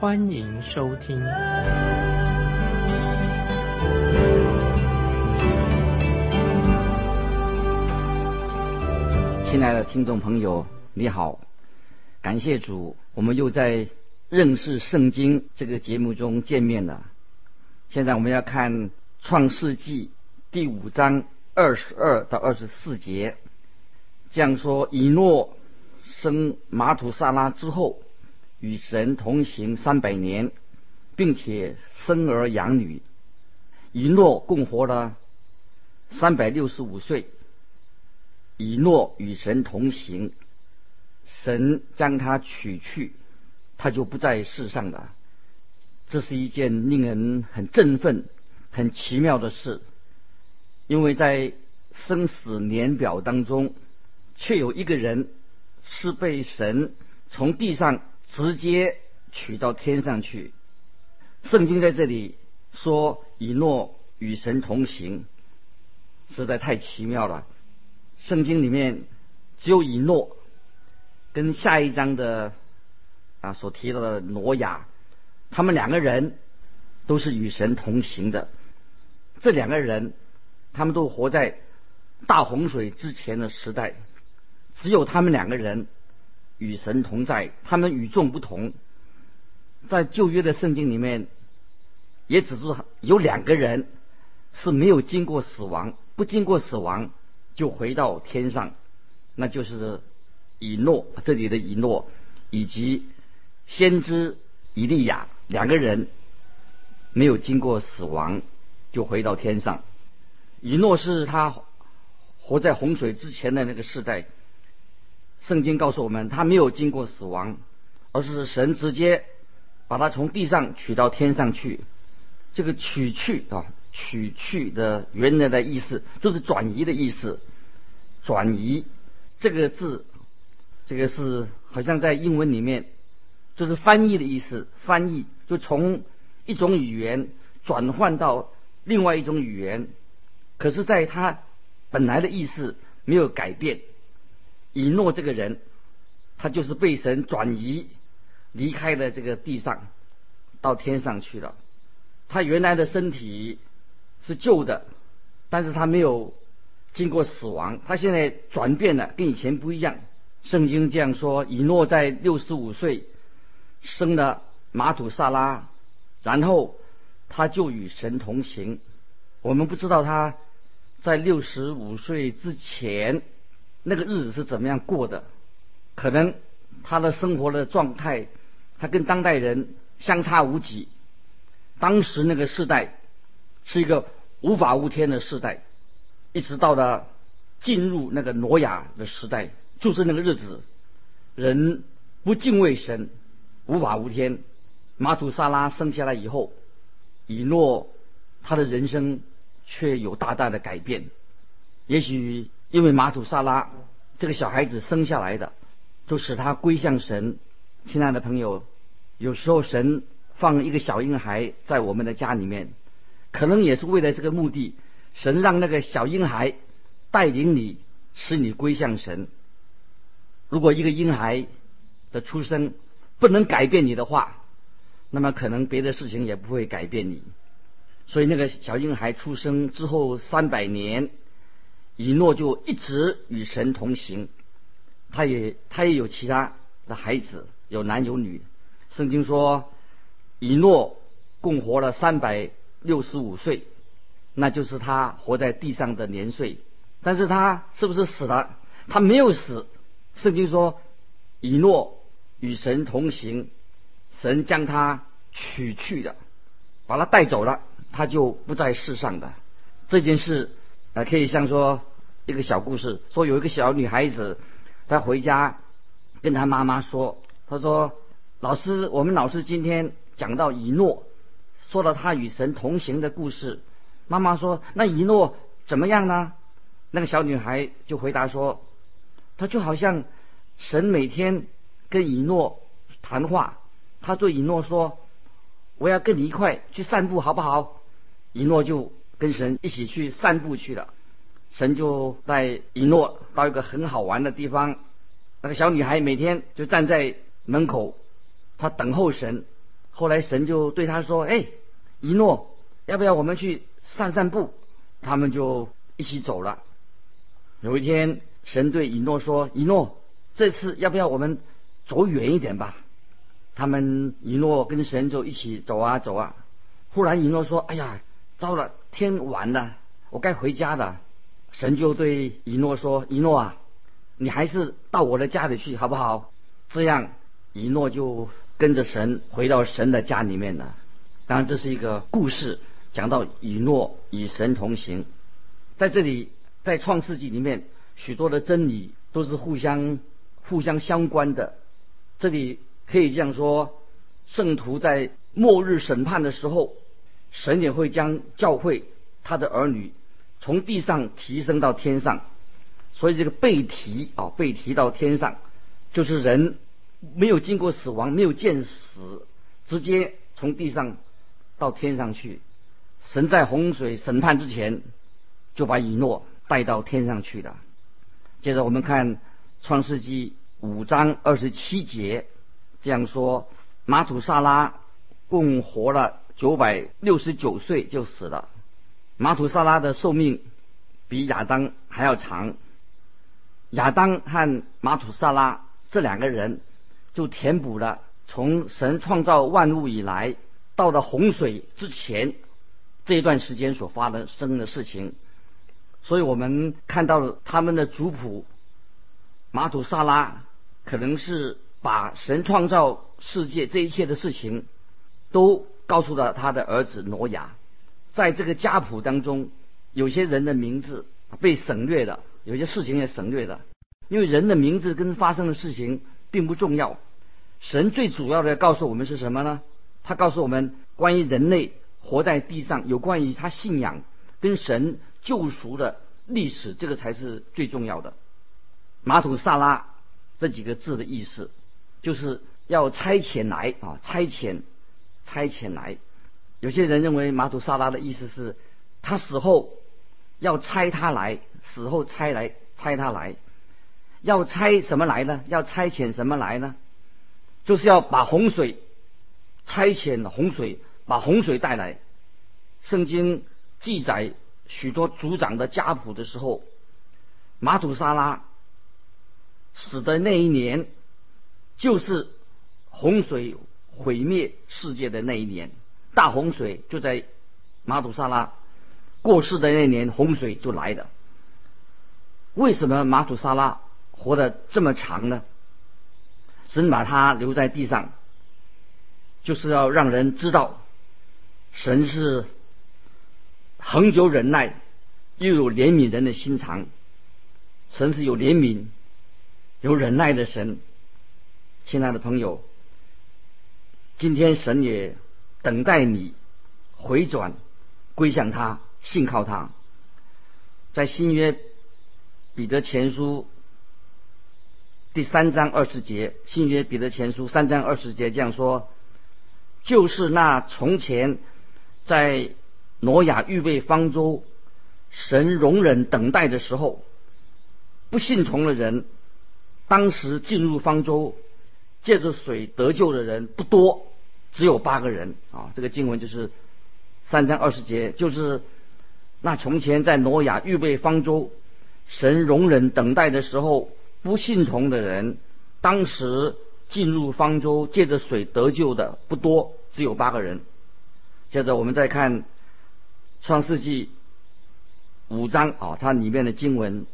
欢迎收听。亲爱的听众朋友，你好，感谢主，我们又在认识圣经这个节目中见面了。现在我们要看创世纪第五章。二十二到二十四节，这样说：以诺生马土萨拉之后，与神同行三百年，并且生儿养女。以诺共活了三百六十五岁。以诺与神同行，神将他取去，他就不在世上了。这是一件令人很振奋、很奇妙的事。因为在生死年表当中，却有一个人是被神从地上直接取到天上去。圣经在这里说以诺与神同行，实在太奇妙了。圣经里面只有以诺跟下一章的啊所提到的挪亚，他们两个人都是与神同行的。这两个人。他们都活在大洪水之前的时代，只有他们两个人与神同在，他们与众不同。在旧约的圣经里面，也指出有两个人是没有经过死亡，不经过死亡就回到天上，那就是以诺这里的以诺以及先知以利亚两个人没有经过死亡就回到天上。以诺是他活在洪水之前的那个时代。圣经告诉我们，他没有经过死亡，而是神直接把他从地上取到天上去。这个取去啊，取去的原来的意思就是转移的意思。转移这个字，这个是好像在英文里面就是翻译的意思。翻译就从一种语言转换到另外一种语言。可是，在他本来的意思没有改变。以诺这个人，他就是被神转移，离开了这个地上，到天上去了。他原来的身体是旧的，但是他没有经过死亡。他现在转变了，跟以前不一样。圣经这样说：以诺在六十五岁生了马土萨拉，然后他就与神同行。我们不知道他。在六十五岁之前，那个日子是怎么样过的？可能他的生活的状态，他跟当代人相差无几。当时那个时代是一个无法无天的时代，一直到了进入那个挪亚的时代，就是那个日子，人不敬畏神，无法无天。马土萨拉生下来以后，以诺他的人生。却有大大的改变。也许因为马土萨拉这个小孩子生下来的，就使他归向神。亲爱的朋友，有时候神放一个小婴孩在我们的家里面，可能也是为了这个目的。神让那个小婴孩带领你，使你归向神。如果一个婴孩的出生不能改变你的话，那么可能别的事情也不会改变你。所以那个小婴孩出生之后三百年，以诺就一直与神同行。他也他也有其他的孩子，有男有女。圣经说，以诺共活了三百六十五岁，那就是他活在地上的年岁。但是他是不是死了？他没有死。圣经说，以诺与神同行，神将他取去的，把他带走了。他就不在世上的这件事，呃，可以像说一个小故事，说有一个小女孩子，她回家跟她妈妈说，她说：“老师，我们老师今天讲到以诺说了他与神同行的故事。妈妈说：“那以诺怎么样呢？”那个小女孩就回答说：“他就好像神每天跟以诺谈话，他对以诺说：‘我要跟你一块去散步，好不好？’以诺就跟神一起去散步去了。神就带以诺到一个很好玩的地方。那个小女孩每天就站在门口，她等候神。后来神就对她说：‘哎，以诺，要不要我们去？’”散散步，他们就一起走了。有一天，神对以诺说：“以诺，这次要不要我们走远一点吧？”他们以诺跟神就一起走啊走啊。忽然，以诺说：“哎呀，糟了，天晚了，我该回家了。”神就对以诺说：“以诺啊，你还是到我的家里去好不好？”这样，以诺就跟着神回到神的家里面了。当然，这是一个故事。讲到以诺与神同行，在这里，在创世纪里面，许多的真理都是互相互相相关的。这里可以这样说：圣徒在末日审判的时候，神也会将教会他的儿女从地上提升到天上。所以这个被提啊，被提到天上，就是人没有经过死亡，没有见死，直接从地上到天上去。神在洪水审判之前，就把以诺带到天上去了。接着我们看创世纪五章二十七节，这样说：马土萨拉共活了九百六十九岁就死了。马土萨拉的寿命比亚当还要长。亚当和马土萨拉这两个人，就填补了从神创造万物以来到了洪水之前。这一段时间所发生的事情，所以我们看到了他们的族谱，马土萨拉可能是把神创造世界这一切的事情，都告诉了他的儿子挪亚。在这个家谱当中，有些人的名字被省略了，有些事情也省略了，因为人的名字跟发生的事情并不重要。神最主要的告诉我们是什么呢？他告诉我们关于人类。活在地上，有关于他信仰跟神救赎的历史，这个才是最重要的。马土萨拉这几个字的意思，就是要差遣来啊，差遣，差遣来。有些人认为马土萨拉的意思是，他死后要差他来，死后差来，差他来，要差什么来呢？要差遣什么来呢？就是要把洪水差遣洪水。把洪水带来。圣经记载许多族长的家谱的时候，马土沙拉死的那一年，就是洪水毁灭世界的那一年。大洪水就在马土沙拉过世的那年，洪水就来了。为什么马土沙拉活得这么长呢？神把他留在地上，就是要让人知道。神是恒久忍耐，又有怜悯人的心肠。神是有怜悯、有忍耐的神。亲爱的朋友，今天神也等待你回转归向他，信靠他。在新约彼得前书第三章二十节，新约彼得前书三章二十节这样说：就是那从前。在挪亚预备方舟，神容忍等待的时候，不信从的人，当时进入方舟，借着水得救的人不多，只有八个人啊。这个经文就是三章二十节，就是那从前在挪亚预备方舟，神容忍等待的时候，不信从的人，当时进入方舟借着水得救的不多，只有八个人。接着我们再看《创世纪》五章啊，它里面的经文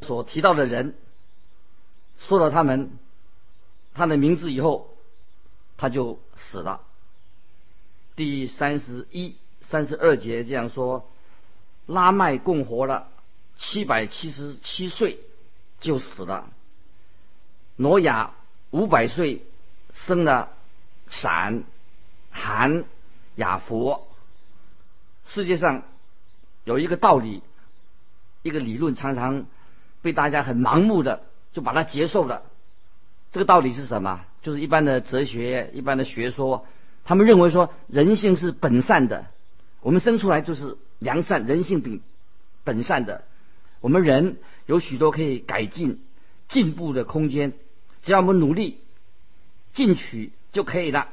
所提到的人，说了他们他的名字以后，他就死了。第三十一、三十二节这样说：拉麦共活了七百七十七岁就死了。挪亚五百岁生了闪、含。雅佛。世界上有一个道理，一个理论，常常被大家很盲目的就把它接受了。这个道理是什么？就是一般的哲学、一般的学说，他们认为说人性是本善的，我们生出来就是良善，人性本本善的。我们人有许多可以改进、进步的空间，只要我们努力进取就可以了。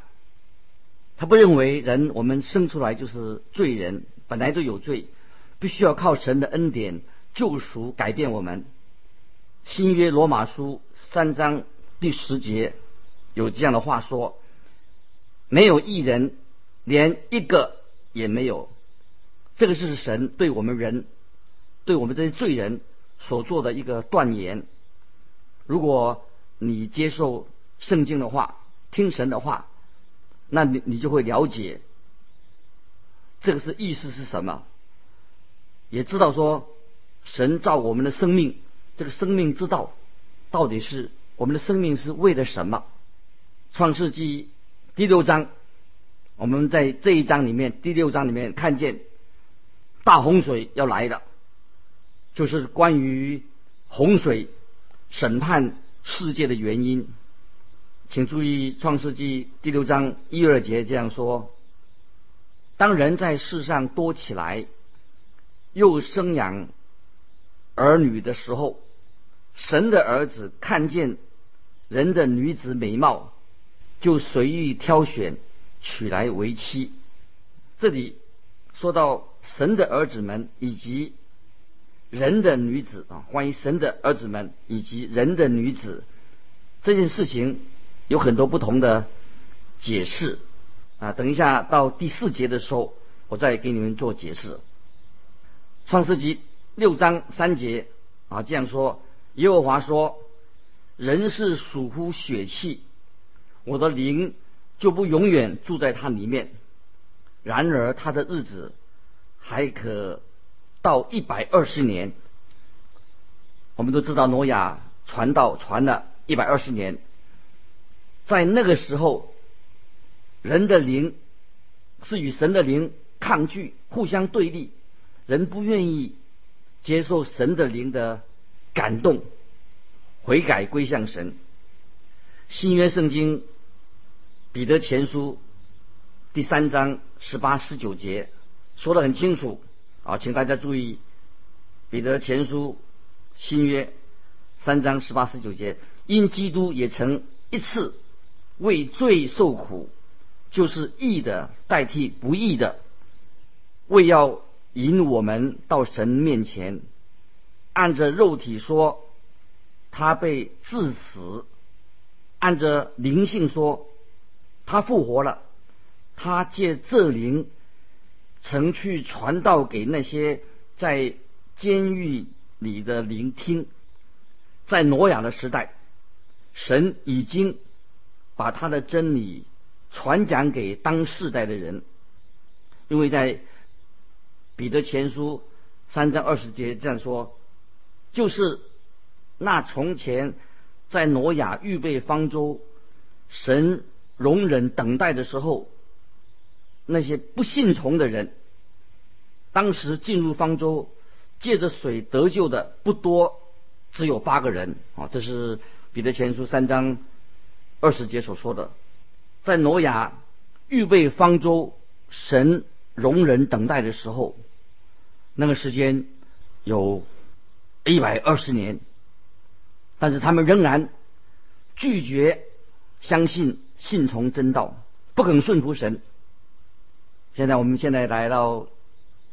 他不认为人我们生出来就是罪人，本来就有罪，必须要靠神的恩典救赎改变我们。新约罗马书三章第十节有这样的话说：“没有一人，连一个也没有。”这个是神对我们人。对我们这些罪人所做的一个断言。如果你接受圣经的话，听神的话，那你你就会了解这个是意思是什么，也知道说神造我们的生命，这个生命之道到底是我们的生命是为了什么？创世纪第六章，我们在这一章里面，第六章里面看见大洪水要来了。就是关于洪水审判世界的原因，请注意《创世纪》第六章一二节这样说：当人在世上多起来，又生养儿女的时候，神的儿子看见人的女子美貌，就随意挑选娶来为妻。这里说到神的儿子们以及。人的女子啊，关于神的儿子们以及人的女子这件事情，有很多不同的解释啊。等一下到第四节的时候，我再给你们做解释。创世纪六章三节啊这样说：耶和华说，人是属乎血气，我的灵就不永远住在他里面。然而他的日子还可。到一百二十年，我们都知道挪亚传道传了一百二十年，在那个时候，人的灵是与神的灵抗拒、互相对立，人不愿意接受神的灵的感动，悔改归向神。新约圣经彼得前书第三章十八、十九节说的很清楚。啊，请大家注意，《彼得前书》新约三章十八十九节，因基督也曾一次为罪受苦，就是义的代替不义的，为要引我们到神面前。按着肉体说，他被致死；按着灵性说，他复活了。他借这灵。曾去传道给那些在监狱里的聆听，在挪亚的时代，神已经把他的真理传讲给当世代的人，因为在彼得前书三章二十节这样说，就是那从前在挪亚预备方舟，神容忍等待的时候。那些不信从的人，当时进入方舟，借着水得救的不多，只有八个人啊。这是彼得前书三章二十节所说的。在挪亚预备方舟，神容忍等待的时候，那个时间有一百二十年，但是他们仍然拒绝相信、信从真道，不肯顺服神。现在我们现在来到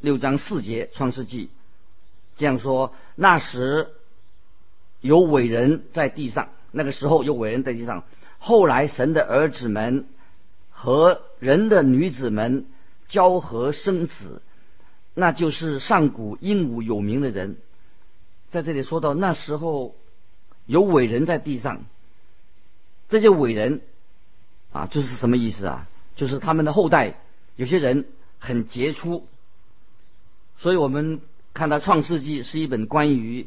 六章四节创世纪，这样说：那时有伟人在地上，那个时候有伟人在地上。后来神的儿子们和人的女子们交合生子，那就是上古英武有名的人。在这里说到那时候有伟人在地上，这些伟人啊，这是什么意思啊？就是他们的后代。有些人很杰出，所以我们看到《创世纪》是一本关于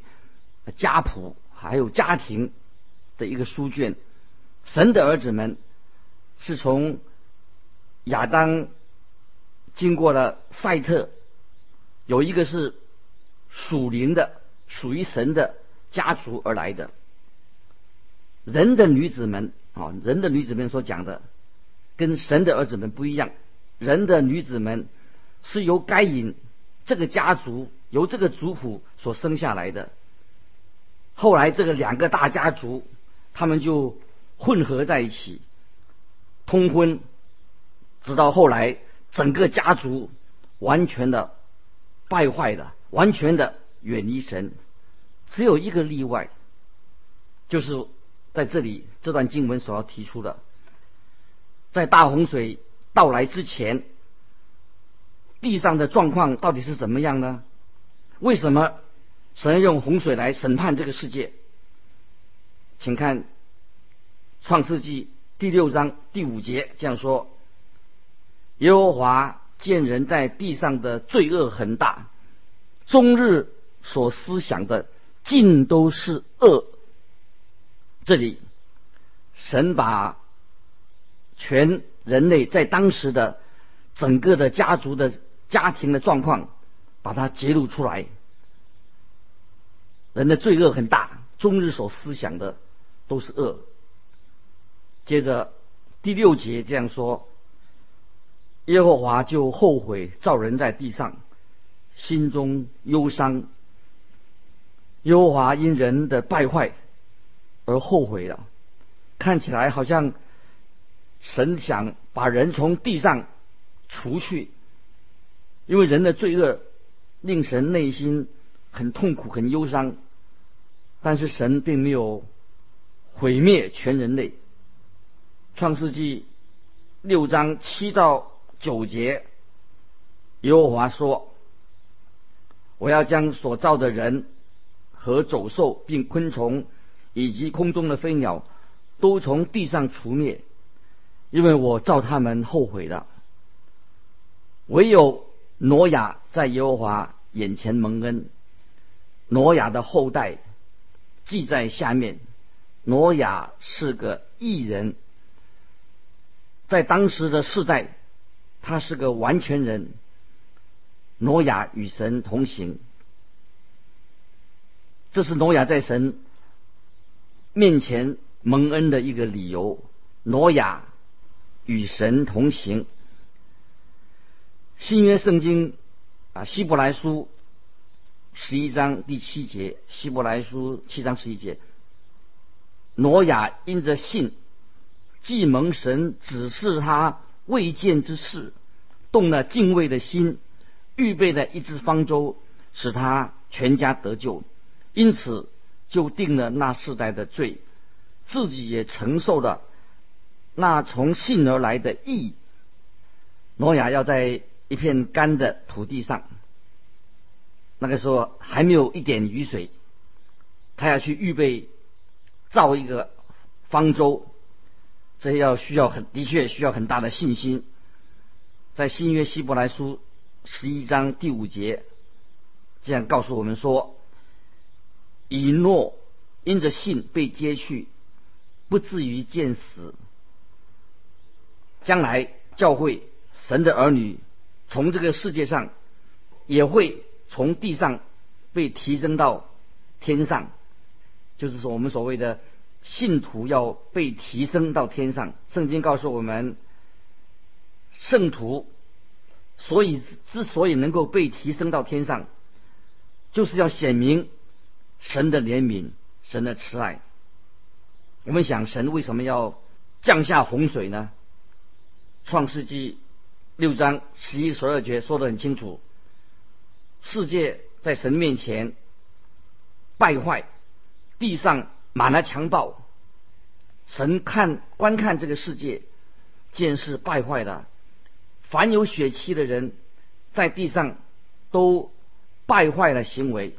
家谱还有家庭的一个书卷。神的儿子们是从亚当经过了赛特，有一个是属灵的、属于神的家族而来的。人的女子们啊，人的女子们所讲的，跟神的儿子们不一样。人的女子们是由该隐这个家族、由这个族谱所生下来的。后来这个两个大家族，他们就混合在一起，通婚，直到后来整个家族完全的败坏的，完全的远离神。只有一个例外，就是。在这里，这段经文所要提出的，在大洪水到来之前，地上的状况到底是怎么样呢？为什么神用洪水来审判这个世界？请看创世纪第六章第五节这样说：耶和华见人在地上的罪恶很大，终日所思想的尽都是恶。这里，神把全人类在当时的整个的家族的家庭的状况，把它揭露出来。人的罪恶很大，终日所思想的都是恶。接着第六节这样说：耶和华就后悔造人在地上，心中忧伤。耶和华因人的败坏。而后悔了，看起来好像神想把人从地上除去，因为人的罪恶令神内心很痛苦、很忧伤。但是神并没有毁灭全人类。创世纪六章七到九节，耶和华说：“我要将所造的人和走兽并昆虫。”以及空中的飞鸟，都从地上除灭，因为我造他们后悔了。唯有挪亚在耶和华眼前蒙恩。挪亚的后代记在下面。挪亚是个异人，在当时的世代，他是个完全人。挪亚与神同行，这是挪亚在神。面前蒙恩的一个理由，挪亚与神同行。新约圣经啊，希伯来书十一章第七节，希伯来书七章十一节，挪亚因着信，既蒙神指示他未见之事，动了敬畏的心，预备了一只方舟，使他全家得救，因此。就定了那世代的罪，自己也承受了那从信而来的义。挪亚要在一片干的土地上，那个时候还没有一点雨水，他要去预备造一个方舟，这要需要很的确需要很大的信心。在新约希伯来书十一章第五节，这样告诉我们说。以诺因着信被接去，不至于见死。将来教会神的儿女从这个世界上，也会从地上被提升到天上，就是说我们所谓的信徒要被提升到天上。圣经告诉我们，圣徒所以之所以能够被提升到天上，就是要显明。神的怜悯，神的慈爱。我们想，神为什么要降下洪水呢？创世纪六章十一十二节说得很清楚：世界在神面前败坏，地上满了强暴。神看观看这个世界，见是败坏的，凡有血气的人，在地上都败坏了行为。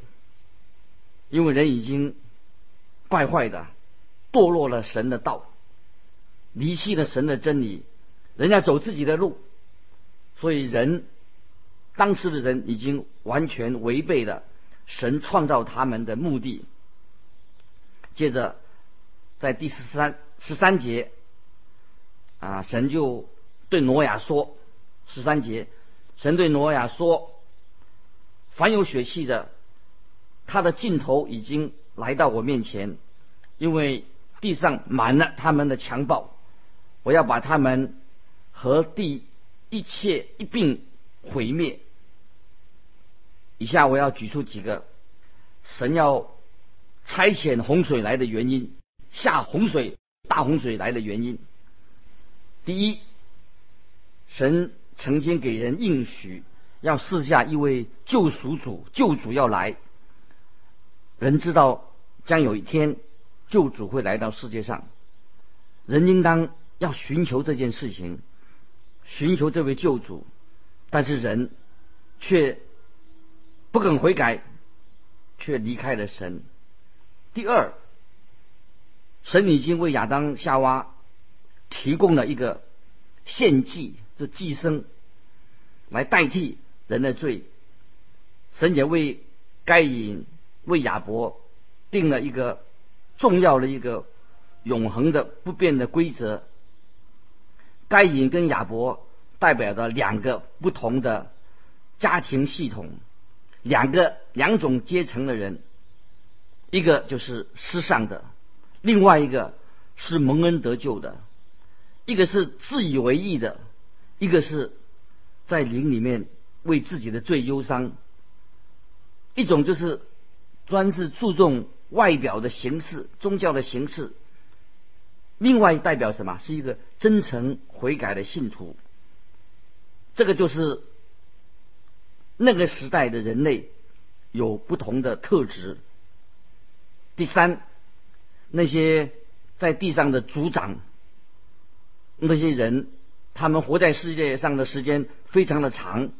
因为人已经败坏的堕落了神的道，离弃了神的真理，人家走自己的路，所以人当时的人已经完全违背了神创造他们的目的。接着在第十三十三节啊，神就对挪亚说：十三节，神对挪亚说：“凡有血气的，他的尽头已经来到我面前，因为地上满了他们的强暴，我要把他们和地一切一并毁灭。”以下我要举出几个神要差遣洪水来的原因，下洪水、大洪水来的原因。第一，神曾经给人应许，要赐下一位救赎主，救主要来。人知道将有一天救主会来到世界上，人应当要寻求这件事情，寻求这位救主，但是人却不肯悔改，却离开了神。第二，神已经为亚当、夏娃。提供了一个献祭，这祭牲来代替人的罪。神也为该隐、为亚伯定了一个重要的一个永恒的不变的规则。该隐跟亚伯代表着两个不同的家庭系统，两个两种阶层的人，一个就是失丧的，另外一个是蒙恩得救的。一个是自以为意的，一个是在灵里面为自己的罪忧伤。一种就是专是注重外表的形式、宗教的形式；另外代表什么？是一个真诚悔改的信徒。这个就是那个时代的人类有不同的特质。第三，那些在地上的族长。那些人，他们活在世界上的时间非常的长，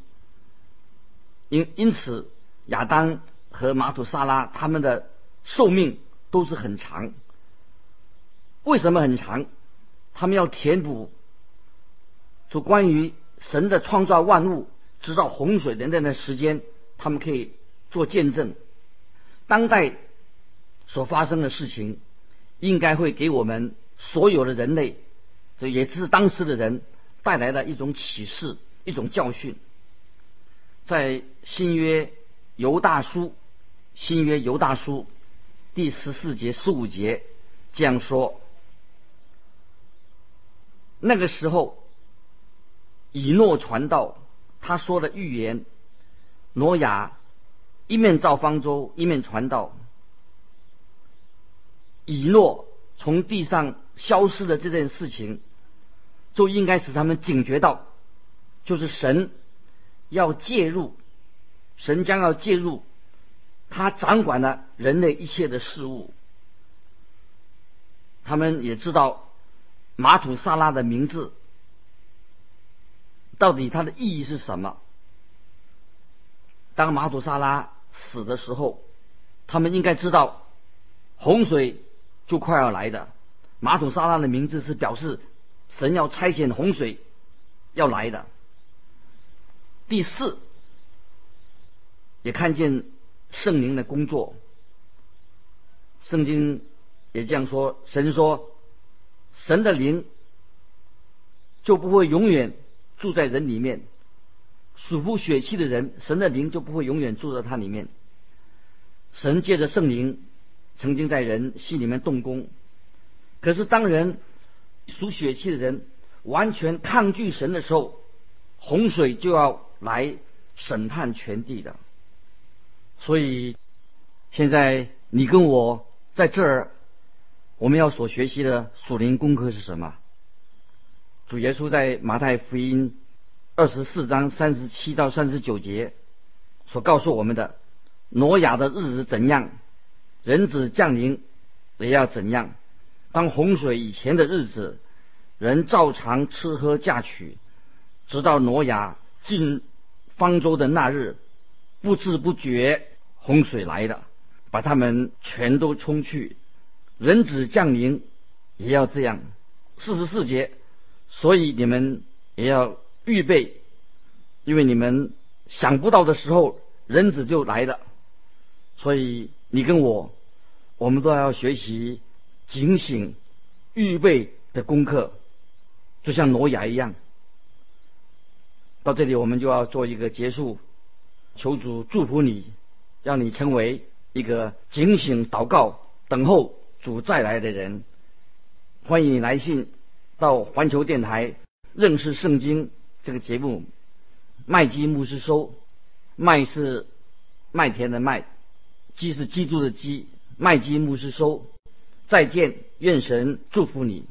因因此亚当和马土萨拉他们的寿命都是很长。为什么很长？他们要填补，就关于神的创造万物，直到洪水等等的时间，他们可以做见证。当代所发生的事情，应该会给我们所有的人类。这也是当时的人带来的一种启示，一种教训。在新约犹大书，新约犹大书第十四节、十五节这样说：那个时候，以诺传道，他说的预言，挪亚一面造方舟，一面传道。以诺从地上消失的这件事情。就应该使他们警觉到，就是神要介入，神将要介入，他掌管了人类一切的事物。他们也知道马土萨拉的名字到底它的意义是什么。当马土萨拉死的时候，他们应该知道洪水就快要来的。马土萨拉的名字是表示。神要差遣洪水要来的。第四，也看见圣灵的工作。圣经也这样说：神说，神的灵就不会永远住在人里面。属乎血气的人，神的灵就不会永远住在他里面。神借着圣灵曾经在人心里面动工，可是当人。属血气的人完全抗拒神的时候，洪水就要来审判全地的。所以，现在你跟我在这儿，我们要所学习的属灵功课是什么？主耶稣在马太福音二十四章三十七到三十九节所告诉我们的：挪亚的日子怎样，人子降临也要怎样。当洪水以前的日子，人照常吃喝嫁娶，直到挪亚进方舟的那日，不知不觉洪水来了，把他们全都冲去。人子降临也要这样。四十四节，所以你们也要预备，因为你们想不到的时候，人子就来了。所以你跟我，我们都要学习。警醒、预备的功课，就像挪亚一样。到这里，我们就要做一个结束。求主祝福你，让你成为一个警醒、祷告、等候主再来的人。欢迎你来信到环球电台认识圣经这个节目。麦基牧师收，麦是麦田的麦，基是基督的基。麦基牧师收，再见，愿神祝福你。